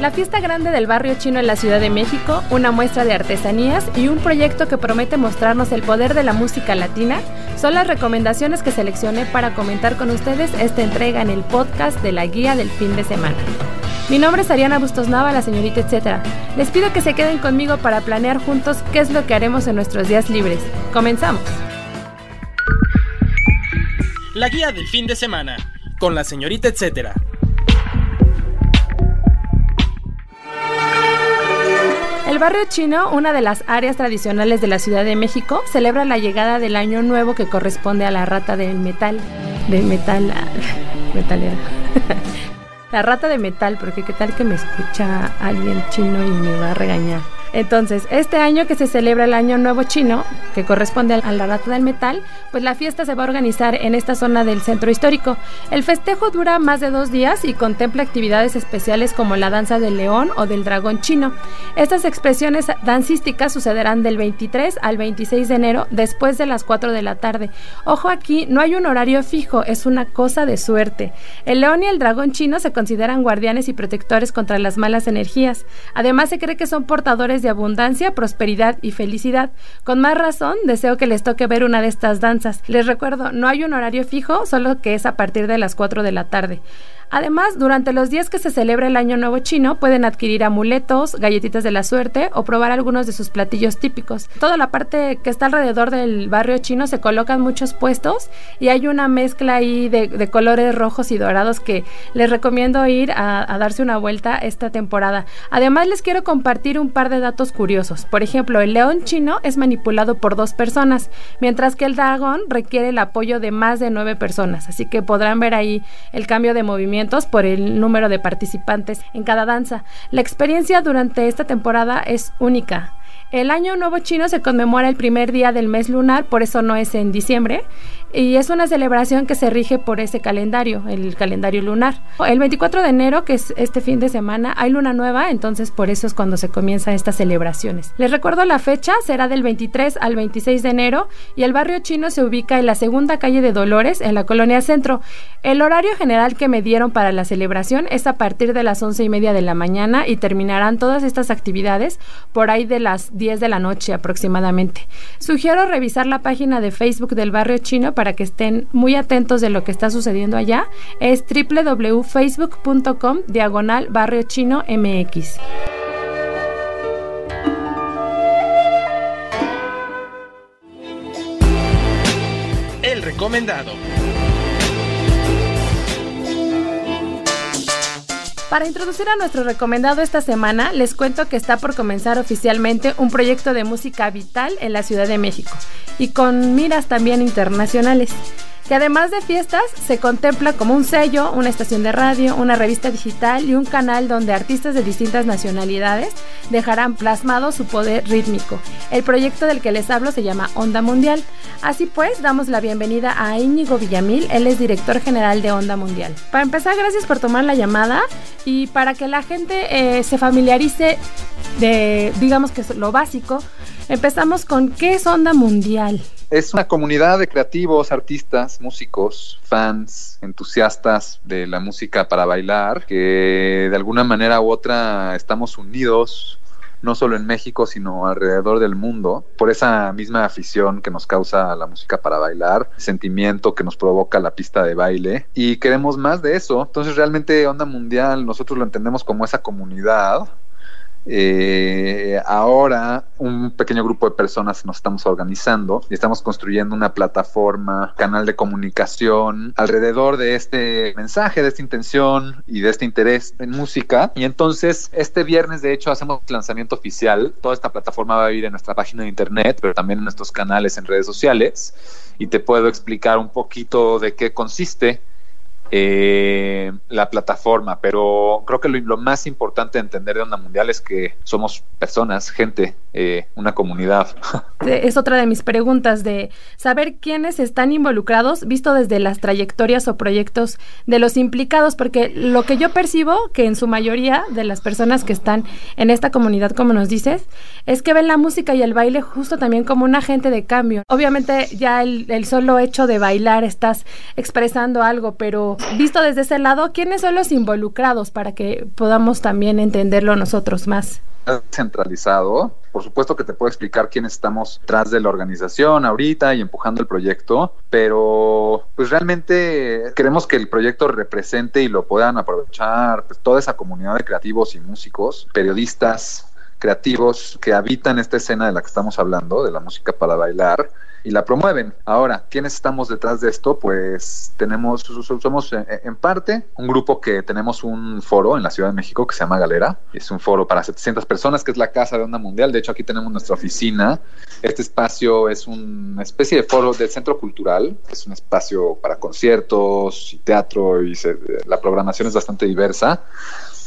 La fiesta grande del barrio chino en la Ciudad de México, una muestra de artesanías y un proyecto que promete mostrarnos el poder de la música latina son las recomendaciones que seleccioné para comentar con ustedes esta entrega en el podcast de la guía del fin de semana. Mi nombre es Ariana Bustos Nava, la señorita etcétera. Les pido que se queden conmigo para planear juntos qué es lo que haremos en nuestros días libres. Comenzamos. La guía del fin de semana con la señorita etcétera. El barrio chino, una de las áreas tradicionales de la Ciudad de México, celebra la llegada del año nuevo que corresponde a la rata del metal. De metal. metalera. la rata de metal, porque qué tal que me escucha alguien chino y me va a regañar. Entonces, este año que se celebra el Año Nuevo Chino, que corresponde a la Rata del Metal, pues la fiesta se va a organizar en esta zona del centro histórico. El festejo dura más de dos días y contempla actividades especiales como la danza del león o del dragón chino. Estas expresiones dancísticas sucederán del 23 al 26 de enero después de las 4 de la tarde. Ojo aquí, no hay un horario fijo, es una cosa de suerte. El león y el dragón chino se consideran guardianes y protectores contra las malas energías. Además se cree que son portadores de abundancia, prosperidad y felicidad. Con más razón, deseo que les toque ver una de estas danzas. Les recuerdo, no hay un horario fijo, solo que es a partir de las 4 de la tarde. Además, durante los días que se celebra el Año Nuevo Chino, pueden adquirir amuletos, galletitas de la suerte o probar algunos de sus platillos típicos. Toda la parte que está alrededor del barrio chino se colocan muchos puestos y hay una mezcla ahí de, colores rojos y dorados que les recomiendo ir a, a darse una vuelta esta temporada. Además, les quiero compartir un par de datos curiosos. Por ejemplo, el león chino es manipulado por dos personas, mientras que el dragón requiere el apoyo de más de nueve personas. Así que podrán ver ahí el cambio de movimiento por el número de participantes en cada danza. La experiencia durante esta temporada es única. El Año Nuevo Chino se conmemora el primer día del mes lunar, por eso no es en diciembre, y es una celebración que se rige por ese calendario, el calendario lunar. El 24 de enero, que es este fin de semana, hay luna nueva, entonces por eso es cuando se comienzan estas celebraciones. Les recuerdo la fecha, será del 23 al 26 de enero y el barrio chino se ubica en la segunda calle de Dolores, en la colonia Centro. El horario general que me dieron para la celebración es a partir de las once y media de la mañana y terminarán todas estas actividades por ahí de las 10 de la noche aproximadamente. Sugiero revisar la página de Facebook del barrio chino que estén muy atentos de lo que está sucediendo allá. Es www.facebook.com diagonal barrio chino MX. El recomendado. Para introducir a nuestro recomendado esta semana, les cuento que está por comenzar oficialmente un proyecto de música vital en la Ciudad de México y con miras también internacionales que además de fiestas se contempla como un sello, una estación de radio, una revista digital y un canal donde artistas de distintas nacionalidades dejarán plasmado su poder rítmico. El proyecto del que les hablo se llama Onda Mundial. Así pues, damos la bienvenida a Íñigo Villamil, él es director general de Onda Mundial. Para empezar, gracias por tomar la llamada y para que la gente eh, se familiarice de, digamos que es lo básico, empezamos con ¿qué es Onda Mundial? Es una comunidad de creativos, artistas, músicos, fans, entusiastas de la música para bailar, que de alguna manera u otra estamos unidos no solo en México, sino alrededor del mundo, por esa misma afición que nos causa la música para bailar, sentimiento que nos provoca la pista de baile, y queremos más de eso. Entonces realmente Onda Mundial nosotros lo entendemos como esa comunidad eh, ahora un pequeño grupo de personas nos estamos organizando y estamos construyendo una plataforma, canal de comunicación alrededor de este mensaje, de esta intención y de este interés en música. Y entonces este viernes de hecho hacemos lanzamiento oficial. Toda esta plataforma va a ir en nuestra página de internet, pero también en nuestros canales en redes sociales. Y te puedo explicar un poquito de qué consiste eh, la plataforma, pero creo que lo, más importante de entender de Onda Mundial es que somos personas, gente, eh, una comunidad. Es otra de mis preguntas de saber quiénes están involucrados, visto desde las trayectorias o proyectos de los implicados, porque lo que yo percibo, que en su mayoría de las personas que están en esta comunidad, como nos dices, es que ven la música y el baile justo también como un agente de cambio. Obviamente ya el, el solo hecho de bailar estás expresando algo, pero visto desde ese lado, ¿quiénes son los involucrados para que podamos también entenderlo nosotros más? centralizado. Por supuesto que te puedo explicar quiénes estamos tras de la organización ahorita y empujando el proyecto, pero pues realmente queremos que el proyecto represente y lo puedan aprovechar pues, toda esa comunidad de creativos y músicos, periodistas, creativos que habitan esta escena de la que estamos hablando, de la música para bailar, y la promueven. Ahora, ¿quiénes estamos detrás de esto? Pues tenemos, somos en parte un grupo que tenemos un foro en la Ciudad de México que se llama Galera. Es un foro para 700 personas, que es la Casa de Onda Mundial. De hecho, aquí tenemos nuestra oficina. Este espacio es una especie de foro del Centro Cultural. Es un espacio para conciertos y teatro y la programación es bastante diversa.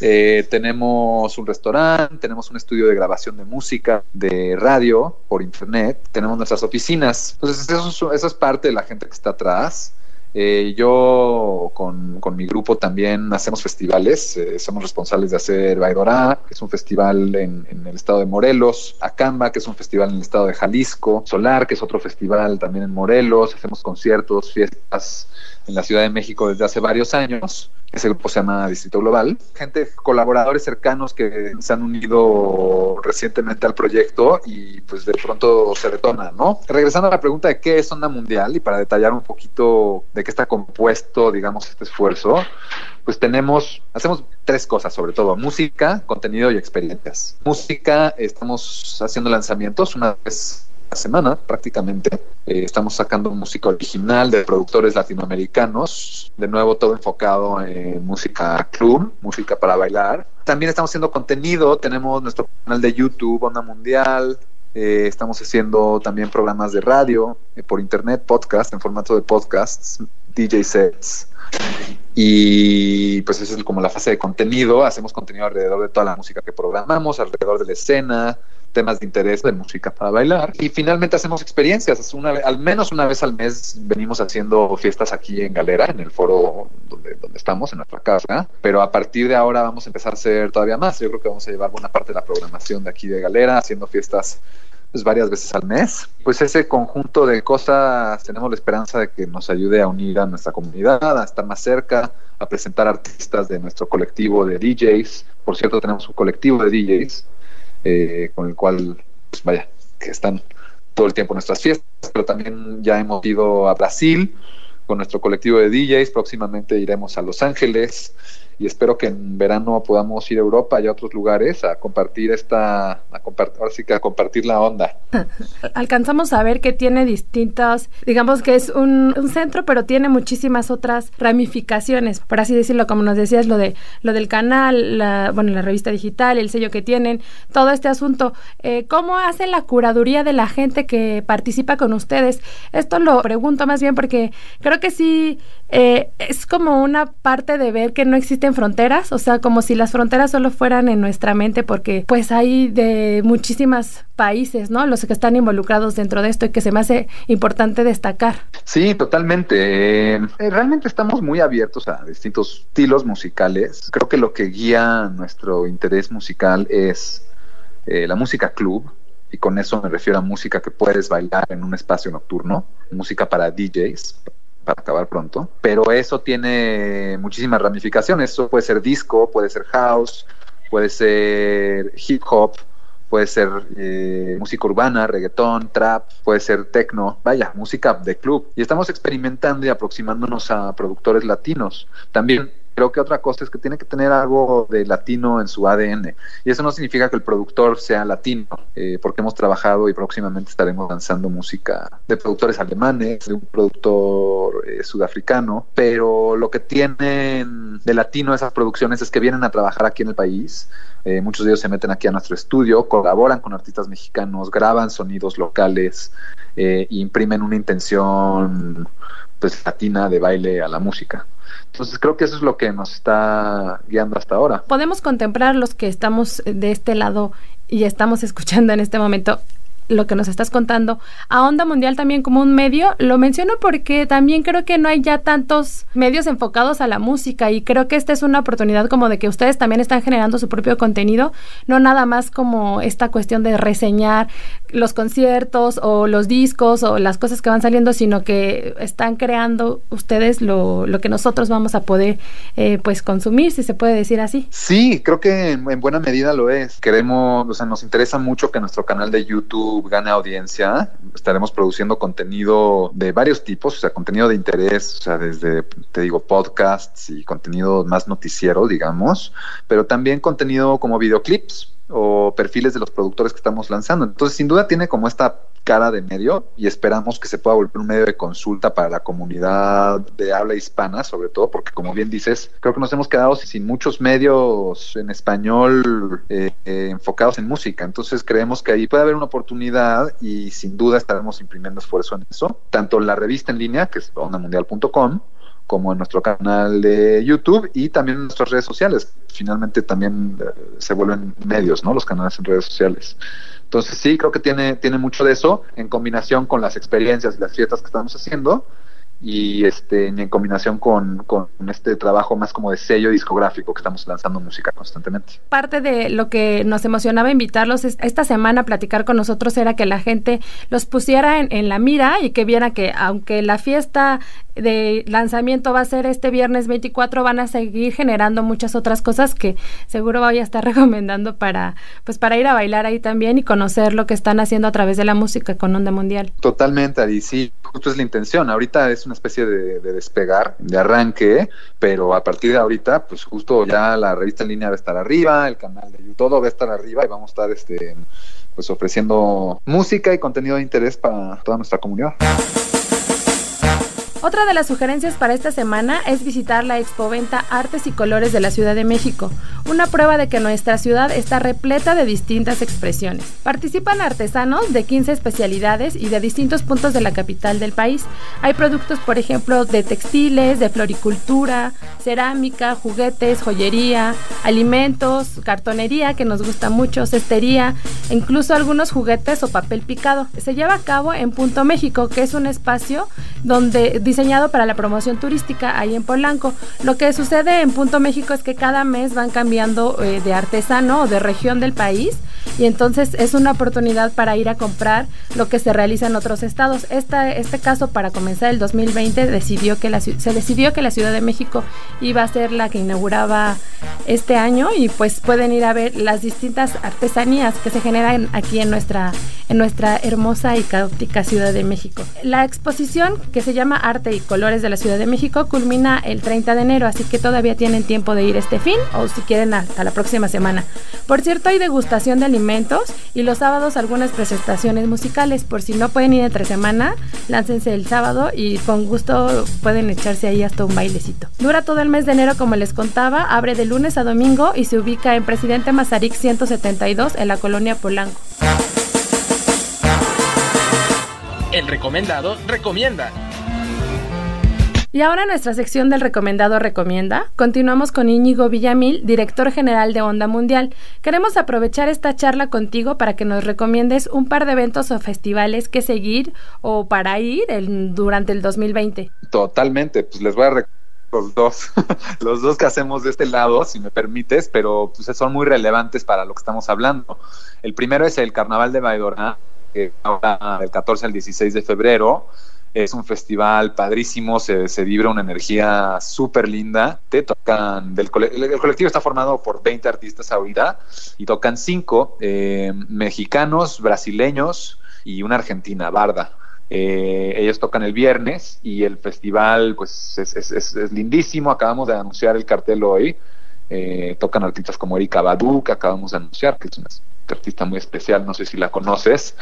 Eh, tenemos un restaurante, tenemos un estudio de grabación de música, de radio, por internet, tenemos nuestras oficinas. Entonces, eso, es parte de la gente que está atrás. Eh, yo con, mi grupo también hacemos festivales, eh, somos responsables de hacer Baidorá, que es un festival en, en, el estado de Morelos, Acamba, que es un festival en el estado de Jalisco, Solar, que es otro festival también en Morelos, hacemos conciertos, fiestas en la Ciudad de México desde hace varios años. Ese grupo se llama Distrito Global. Gente, colaboradores cercanos que se han unido recientemente al proyecto y pues de pronto se detona, ¿no? Regresando a la pregunta de qué es Onda Mundial y para detallar un poquito de qué está compuesto, digamos, este esfuerzo, pues tenemos, hacemos tres cosas sobre todo, música, contenido y experiencias. Música, estamos haciendo lanzamientos una vez semana prácticamente. Eh, estamos sacando música original de productores latinoamericanos, de nuevo todo enfocado en música club, música para bailar. También estamos haciendo contenido, tenemos nuestro canal de YouTube, Onda Mundial, eh, estamos haciendo también programas de radio, eh, por internet, podcast, en formato de podcasts, DJ sets. Y pues esa es como la fase de contenido. Hacemos contenido alrededor de toda la música que programamos, alrededor de la escena, temas de interés de música para bailar. Y finalmente hacemos experiencias. Una, al menos una vez al mes venimos haciendo fiestas aquí en Galera, en el foro donde, donde estamos, en nuestra casa. Pero a partir de ahora vamos a empezar a hacer todavía más. Yo creo que vamos a llevar buena parte de la programación de aquí de Galera, haciendo fiestas pues, varias veces al mes. Pues ese conjunto de cosas tenemos la esperanza de que nos ayude a unir a nuestra comunidad, a estar más cerca, a presentar artistas de nuestro colectivo de DJs. Por cierto, tenemos un colectivo de DJs eh, con el cual, pues vaya, que están todo el tiempo en nuestras fiestas, pero también ya hemos ido a Brasil con nuestro colectivo de DJs, próximamente iremos a Los Ángeles, y espero que en verano podamos ir a Europa y a otros lugares a compartir esta, a compartir, ahora sí que a compartir la onda. Alcanzamos a ver que tiene distintas, digamos que es un, centro, pero tiene muchísimas otras ramificaciones, por así decirlo, como nos decías, lo de lo del canal, la, bueno, la revista digital, el sello que tienen, todo este asunto. Eh, ¿Cómo hace la curaduría de la gente que participa con ustedes? Esto lo pregunto más bien porque creo que sí eh, es como una parte de ver que no existen fronteras, o sea, como si las fronteras solo fueran en nuestra mente, porque pues hay de muchísimos países, ¿no? Los que están involucrados dentro de esto y que se me hace importante destacar. Sí, totalmente. Eh, realmente estamos muy abiertos a distintos estilos musicales. Creo que lo que guía nuestro interés musical es eh, la música club, y con eso me refiero a música que puedes bailar en un espacio nocturno, música para DJs, acabar pronto, pero eso tiene muchísimas ramificaciones. Eso puede ser disco, puede ser house, puede ser hip hop, puede ser eh, música urbana, reggaetón, trap, puede ser techno, vaya, música de club. Y estamos experimentando y aproximándonos a productores latinos. También creo que otra cosa es que tiene que tener algo de latino en su ADN. Y eso no significa que el productor sea latino, eh, porque hemos trabajado y próximamente estaremos lanzando música de productores alemanes, de un productor eh, sudafricano, pero lo que tienen de latino esas producciones es que vienen a trabajar aquí en el país. Eh, muchos de ellos se meten aquí a nuestro estudio, colaboran con artistas mexicanos, graban sonidos locales, e imprimen una intención pues latina de baile a la música. Entonces creo que eso es lo que nos está guiando hasta ahora. Podemos contemplar los que estamos de este lado y estamos escuchando en este momento lo que nos estás contando a Onda Mundial también como un medio. Lo menciono porque también creo que no hay ya tantos medios enfocados a la música y creo que esta es una oportunidad como de que ustedes también están generando su propio contenido, no nada más como esta cuestión de reseñar los conciertos o los discos o las cosas que van saliendo, sino que están creando ustedes lo, lo que nosotros vamos a poder eh, pues consumir, si se puede decir así. Sí, creo que en, en buena medida lo es. Queremos, o sea, nos interesa mucho que nuestro canal de YouTube gane audiencia. Estaremos produciendo contenido de varios tipos, o sea, contenido de interés, o sea, desde, te digo, podcasts y contenido más noticiero, digamos, pero también contenido como videoclips o perfiles de los productores que estamos lanzando. Entonces, sin duda tiene como esta cara de medio y esperamos que se pueda volver un medio de consulta para la comunidad de habla hispana, sobre todo porque, como bien dices, creo que nos hemos quedado sin muchos medios en español eh, eh, enfocados en música. Entonces, creemos que ahí puede haber una oportunidad y sin duda estaremos imprimiendo esfuerzo en eso, tanto la revista en línea, que es ondamundial.com, como en nuestro canal de YouTube y también en nuestras redes sociales. Finalmente también eh, se vuelven medios, ¿no? Los canales en redes sociales. Entonces sí, creo que tiene, tiene mucho de eso en combinación con las experiencias y las fiestas que estamos haciendo y este en combinación con, con, este trabajo más como de sello discográfico que estamos lanzando música constantemente. Parte de lo que nos emocionaba invitarlos esta semana a platicar con nosotros era que la gente los pusiera en, en la mira y que viera que aunque la fiesta de lanzamiento va a ser este viernes 24, van a seguir generando muchas otras cosas que seguro voy a estar recomendando para, pues para ir a bailar ahí también y conocer lo que están haciendo a través de la música con Onda Mundial. Totalmente, Ari, sí, justo es la intención. Ahorita es una especie de, de despegar, de arranque, pero a partir de ahorita, pues justo ya la revista en línea va a estar arriba, el canal de YouTube, todo va a estar arriba y vamos a estar este pues ofreciendo música y contenido de interés para toda nuestra comunidad. Otra de las sugerencias para esta semana es visitar la expoventa Artes y Colores de la Ciudad de México, una prueba de que nuestra ciudad está repleta de distintas expresiones. Participan artesanos de 15 especialidades y de distintos puntos de la capital del país. Hay productos, por ejemplo, de textiles, de floricultura, cerámica, juguetes, joyería, alimentos, cartonería, que nos gusta mucho, cestería, incluso algunos juguetes o papel picado. Se lleva a cabo en Punto México, que es un espacio donde diseñado para la promoción turística ahí en Polanco. Lo que sucede en Punto México es que cada mes van cambiando eh, de artesano o de región del país y entonces es una oportunidad para ir a comprar lo que se realiza en otros estados. Esta, este caso para comenzar el 2020 decidió que la, se decidió que la Ciudad de México iba a ser la que inauguraba este año y pues pueden ir a ver las distintas artesanías que se generan aquí en nuestra, en nuestra hermosa y caótica Ciudad de México. La exposición que se llama Arte y Colores de la Ciudad de México culmina el 30 de enero, así que todavía tienen tiempo de ir este fin o si quieren hasta la próxima semana. Por cierto, hay degustación de alimentos y los sábados algunas presentaciones musicales. Por si no pueden ir entre semana, láncense el sábado y con gusto pueden echarse ahí hasta un bailecito. Dura todo el mes de enero, como les contaba, abre de lunes a domingo y se ubica en Presidente Mazarik 172 en la colonia Polanco. El recomendado recomienda. Y ahora nuestra sección del recomendado recomienda. Continuamos con Íñigo Villamil, director general de Onda Mundial. Queremos aprovechar esta charla contigo para que nos recomiendes un par de eventos o festivales que seguir o para ir durante el 2020. Totalmente, pues les voy a los dos, los dos que hacemos de este lado, si me permites, pero pues son muy relevantes para lo que estamos hablando. El primero es el Carnaval de Baidora, que ahora del 14 al 16 de febrero. Es un festival padrísimo, se, vibra una energía súper linda. Te tocan, del el, el, colectivo está formado por 20 artistas ahorita y tocan cinco eh, mexicanos, brasileños y una argentina, Barda. Eh, ellos tocan el viernes y el festival pues es, es, es, es lindísimo. Acabamos de anunciar el cartel hoy. Eh, tocan artistas como Erika Badu, que acabamos de anunciar, que es una artista muy especial, no sé si la conoces.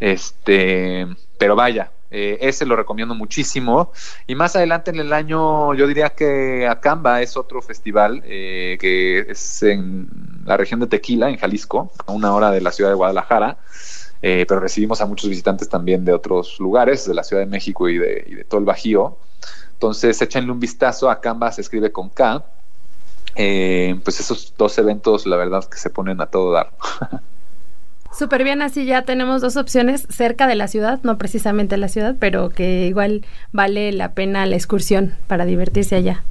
Este, pero vaya, eh, ese lo recomiendo muchísimo. Y más adelante en el año, yo diría que Acamba es otro festival eh, que es en la región de Tequila, en Jalisco, a una hora de la ciudad de Guadalajara. eh, pero recibimos a muchos visitantes también de otros lugares, de la Ciudad de México y de, y de todo el Bajío. Entonces, échenle un vistazo a Canva, se escribe con K. Eh, pues esos dos eventos, la verdad, que se ponen a todo dar. Súper bien, así ya tenemos dos opciones cerca de la ciudad, no precisamente la ciudad, pero que igual vale la pena la excursión para divertirse allá.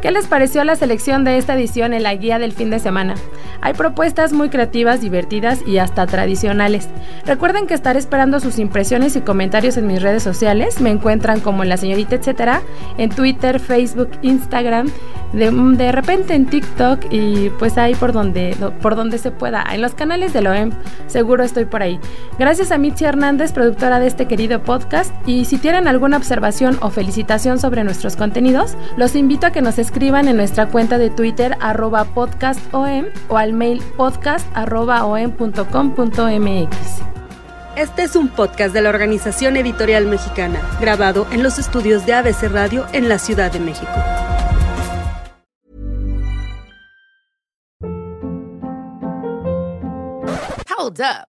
¿Qué les pareció la selección de esta edición en la guía del fin de semana? Hay propuestas muy creativas, divertidas y hasta tradicionales. Recuerden que estaré esperando sus impresiones y comentarios en mis redes sociales. Me encuentran como la señorita etcétera en Twitter, Facebook, Instagram, de, repente en TikTok y pues ahí por donde, por donde se pueda. En los canales de OEM seguro estoy por ahí. Gracias a Mitzi Hernández, productora de este querido podcast. Y si tienen alguna observación o felicitación sobre nuestros contenidos, los invito a que nos escriban en nuestra cuenta de Twitter arroba podcastom o al mail podcast.om.com.mx. Este es un podcast de la Organización Editorial Mexicana, grabado en los estudios de ABC Radio en la Ciudad de México. Hold up.